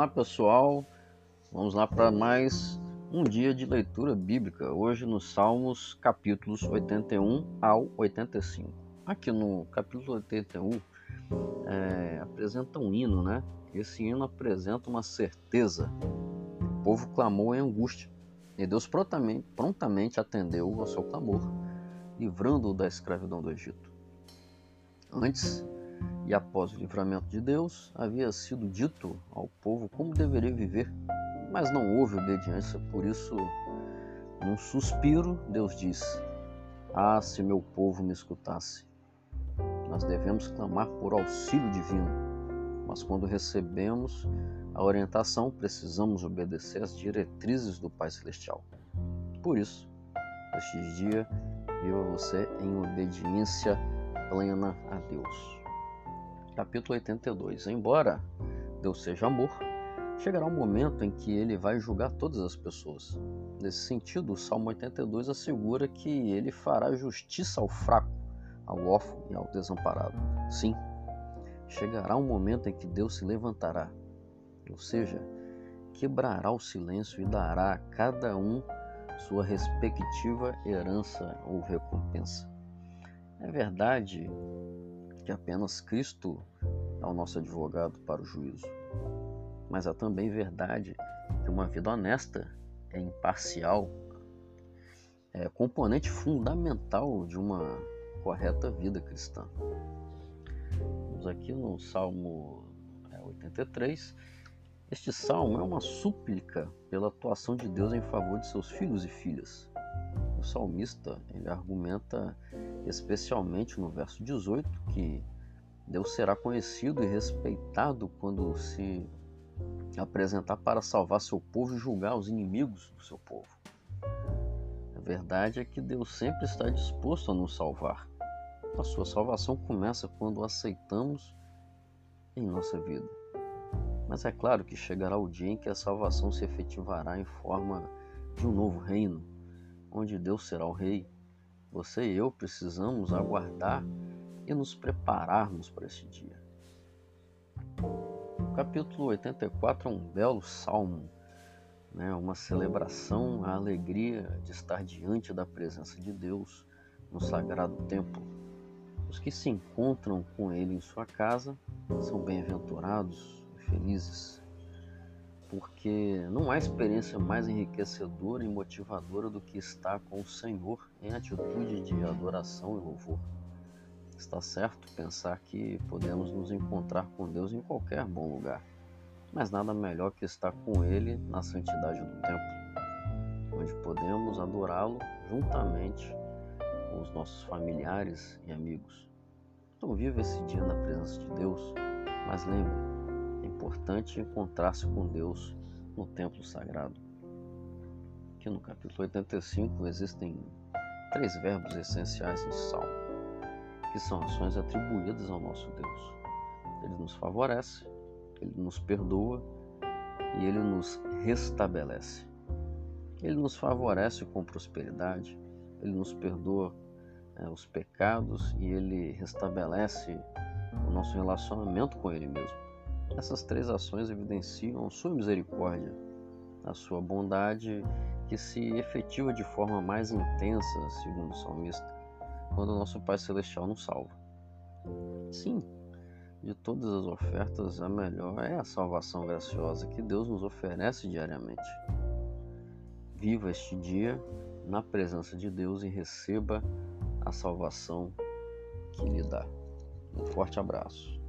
Olá pessoal, vamos lá para mais um dia de leitura bíblica, hoje nos Salmos capítulos 81 ao 85. Aqui no capítulo 81 é, apresenta um hino, né? Esse hino apresenta uma certeza. O povo clamou em angústia e Deus prontamente, prontamente atendeu ao seu clamor, livrando-o da escravidão do Egito. Antes e após o livramento de Deus, havia sido dito ao povo como deveria viver, mas não houve obediência, por isso, num suspiro, Deus disse: Ah, se meu povo me escutasse! Nós devemos clamar por auxílio divino, mas quando recebemos a orientação, precisamos obedecer às diretrizes do Pai Celestial. Por isso, este dia, viva você em obediência plena a Deus capítulo 82. Embora Deus seja amor, chegará um momento em que ele vai julgar todas as pessoas. Nesse sentido, o Salmo 82 assegura que ele fará justiça ao fraco, ao órfão e ao desamparado. Sim, chegará um momento em que Deus se levantará, ou seja, quebrará o silêncio e dará a cada um sua respectiva herança ou recompensa. É verdade que apenas Cristo é o nosso advogado para o juízo. Mas é também verdade que uma vida honesta é imparcial, é componente fundamental de uma correta vida cristã. Vamos aqui no Salmo 83. É, este salmo é uma súplica pela atuação de Deus em favor de seus filhos e filhas. O salmista ele argumenta especialmente no verso 18 que Deus será conhecido e respeitado quando se apresentar para salvar seu povo e julgar os inimigos do seu povo. A verdade é que Deus sempre está disposto a nos salvar. A sua salvação começa quando o aceitamos em nossa vida. Mas é claro que chegará o dia em que a salvação se efetivará em forma de um novo reino, onde Deus será o rei. Você e eu precisamos aguardar e nos prepararmos para esse dia. O capítulo 84 é um belo salmo, né? uma celebração à alegria de estar diante da presença de Deus no sagrado templo. Os que se encontram com Ele em sua casa são bem-aventurados e felizes, porque não há experiência mais enriquecedora e motivadora do que estar com o Senhor em atitude de adoração e louvor. Está certo pensar que podemos nos encontrar com Deus em qualquer bom lugar, mas nada melhor que estar com Ele na santidade do templo, onde podemos adorá-lo juntamente com os nossos familiares e amigos. Então, viva esse dia na presença de Deus, mas lembre, importante encontrar-se com Deus no templo sagrado. Aqui no capítulo 85 existem três verbos essenciais nesse salmo que são ações atribuídas ao nosso Deus. Ele nos favorece, ele nos perdoa e ele nos restabelece. Ele nos favorece com prosperidade, ele nos perdoa é, os pecados e ele restabelece o nosso relacionamento com ele mesmo. Essas três ações evidenciam sua misericórdia, a sua bondade que se efetiva de forma mais intensa, segundo o salmista quando o nosso Pai Celestial nos salva. Sim, de todas as ofertas, a melhor é a salvação graciosa que Deus nos oferece diariamente. Viva este dia na presença de Deus e receba a salvação que lhe dá. Um forte abraço.